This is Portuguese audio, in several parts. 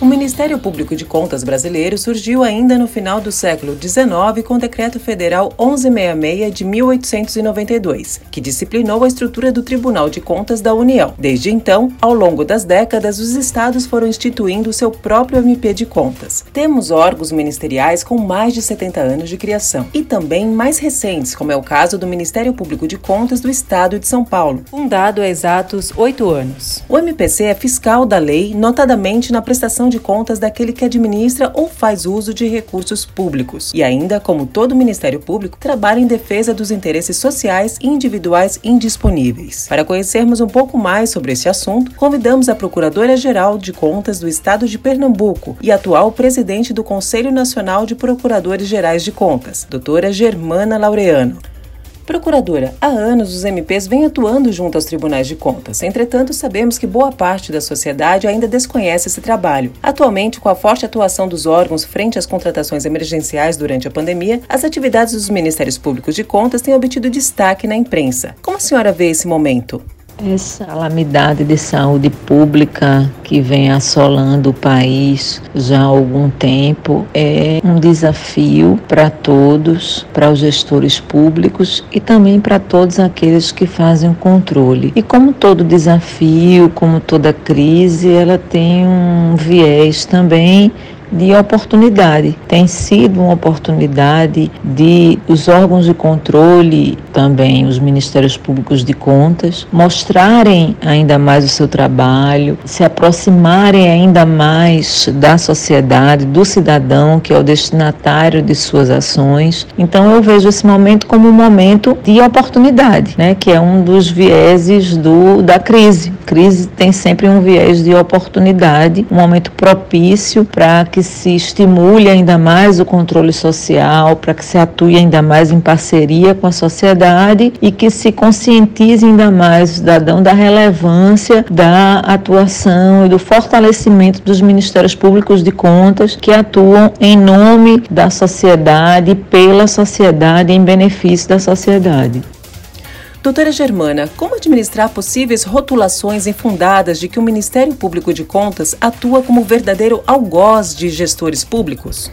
O Ministério Público de Contas brasileiro surgiu ainda no final do século XIX com o Decreto Federal 1166 de 1892, que disciplinou a estrutura do Tribunal de Contas da União. Desde então, ao longo das décadas, os estados foram instituindo seu próprio MP de Contas. Temos órgãos ministeriais com mais de 70 anos de criação e também mais recentes, como é o caso do Ministério Público de Contas do Estado de São Paulo, fundado há exatos oito anos. O MPC é fiscal da lei, notadamente na prestação de contas daquele que administra ou faz uso de recursos públicos. E ainda, como todo Ministério Público, trabalha em defesa dos interesses sociais e individuais indisponíveis. Para conhecermos um pouco mais sobre esse assunto, convidamos a Procuradora-Geral de Contas do Estado de Pernambuco e atual presidente do Conselho Nacional de Procuradores Gerais de Contas, doutora Germana Laureano. Procuradora, há anos os MPs vêm atuando junto aos tribunais de contas. Entretanto, sabemos que boa parte da sociedade ainda desconhece esse trabalho. Atualmente, com a forte atuação dos órgãos frente às contratações emergenciais durante a pandemia, as atividades dos Ministérios Públicos de Contas têm obtido destaque na imprensa. Como a senhora vê esse momento? Essa calamidade de saúde pública que vem assolando o país já há algum tempo é um desafio para todos, para os gestores públicos e também para todos aqueles que fazem o controle. E como todo desafio, como toda crise, ela tem um viés também de oportunidade. Tem sido uma oportunidade de os órgãos de controle, também os ministérios públicos de contas, mostrarem ainda mais o seu trabalho, se aproximarem ainda mais da sociedade, do cidadão que é o destinatário de suas ações. Então eu vejo esse momento como um momento de oportunidade, né, que é um dos vieses do da crise. A crise tem sempre um viés de oportunidade, um momento propício para que que se estimule ainda mais o controle social, para que se atue ainda mais em parceria com a sociedade e que se conscientize ainda mais o cidadão da relevância da atuação e do fortalecimento dos ministérios públicos de contas que atuam em nome da sociedade, pela sociedade, em benefício da sociedade. Doutora Germana, como administrar possíveis rotulações infundadas de que o Ministério Público de Contas atua como verdadeiro algoz de gestores públicos?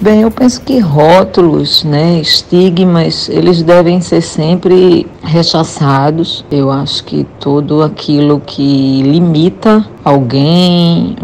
Bem, eu penso que rótulos, né, estigmas, eles devem ser sempre rechaçados. Eu acho que tudo aquilo que limita alguém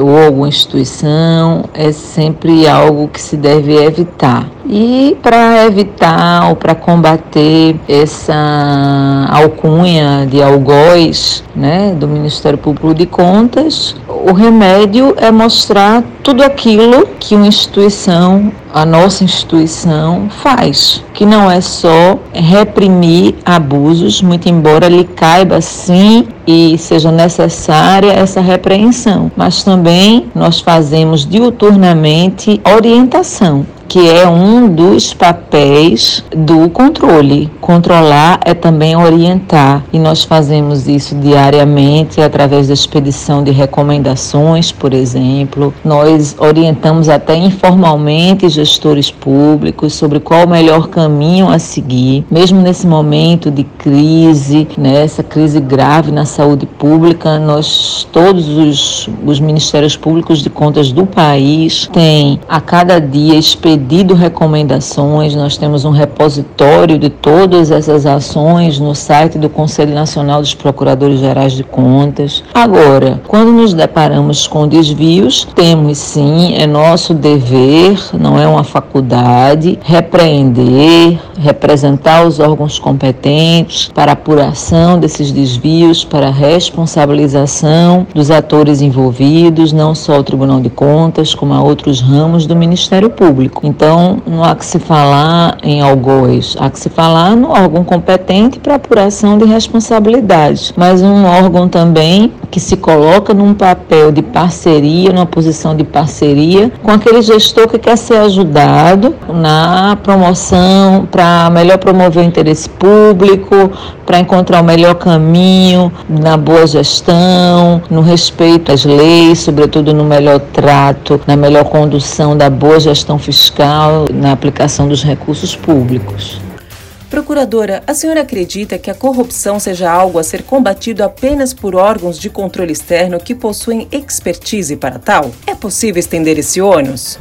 ou alguma instituição é sempre algo que se deve evitar. E para evitar ou para combater essa alcunha de algoz né, do Ministério Público de Contas, o remédio é mostrar tudo aquilo que uma instituição, a nossa instituição, faz, que não é só reprimir abusos, muito embora lhe caiba sim e seja necessária essa repreensão, mas também nós fazemos diuturnamente orientação que é um dos papéis do controle. Controlar é também orientar, e nós fazemos isso diariamente através da expedição de recomendações, por exemplo. Nós orientamos até informalmente gestores públicos sobre qual o melhor caminho a seguir, mesmo nesse momento de crise, nessa né, crise grave na saúde pública, nós todos os, os ministérios públicos de contas do país têm a cada dia expedido pedido recomendações, nós temos um repositório de todas essas ações no site do Conselho Nacional dos Procuradores Gerais de Contas. Agora, quando nos deparamos com desvios, temos sim, é nosso dever, não é uma faculdade, repreender, representar os órgãos competentes para apuração desses desvios, para responsabilização dos atores envolvidos, não só o Tribunal de Contas, como a outros ramos do Ministério Público. Então, não há que se falar em algoz, há que se falar no órgão competente para apuração de responsabilidades, mas um órgão também que se coloca num papel de parceria, numa posição de parceria com aquele gestor que quer ser ajudado na promoção, para melhor promover o interesse público, para encontrar o melhor caminho na boa gestão, no respeito às leis, sobretudo no melhor trato, na melhor condução da boa gestão fiscal, na aplicação dos recursos públicos. Procuradora, a senhora acredita que a corrupção seja algo a ser combatido apenas por órgãos de controle externo que possuem expertise para tal? É possível estender esse ônus?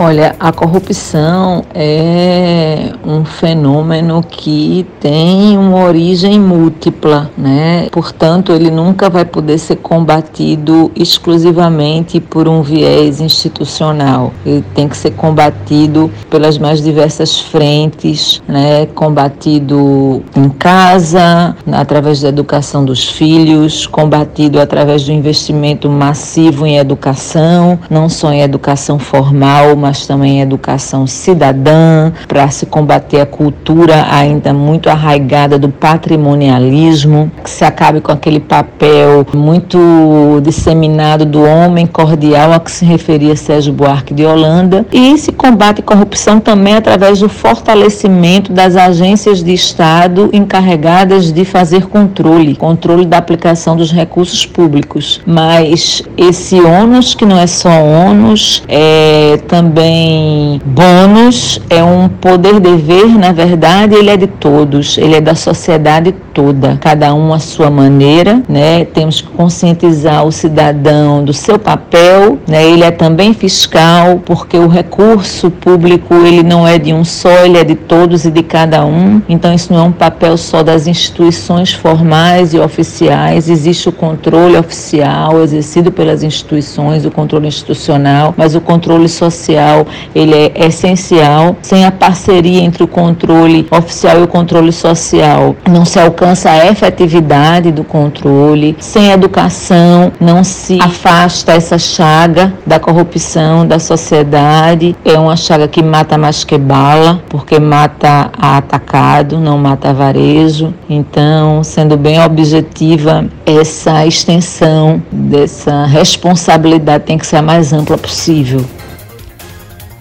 Olha, a corrupção é um fenômeno que tem uma origem múltipla, né? Portanto, ele nunca vai poder ser combatido exclusivamente por um viés institucional. Ele tem que ser combatido pelas mais diversas frentes, né? Combatido em casa, através da educação dos filhos, combatido através do investimento massivo em educação, não só em educação formal, mas mas também educação cidadã, para se combater a cultura ainda muito arraigada do patrimonialismo, que se acabe com aquele papel muito disseminado do homem cordial a que se referia Sérgio Buarque de Holanda, e se combate corrupção também através do fortalecimento das agências de Estado encarregadas de fazer controle, controle da aplicação dos recursos públicos. Mas esse ônus, que não é só ônus, é também também bônus, é um poder-dever, na verdade, ele é de todos, ele é da sociedade toda, cada um à sua maneira, né? Temos que conscientizar o cidadão do seu papel, né? Ele é também fiscal, porque o recurso público, ele não é de um só, ele é de todos e de cada um. Então isso não é um papel só das instituições formais e oficiais, existe o controle oficial exercido pelas instituições, o controle institucional, mas o controle social social ele é essencial. Sem a parceria entre o controle oficial e o controle social, não se alcança a efetividade do controle. Sem educação, não se afasta essa chaga da corrupção da sociedade. É uma chaga que mata mais que bala, porque mata a atacado, não mata a varejo. Então, sendo bem objetiva, essa extensão dessa responsabilidade tem que ser a mais ampla possível.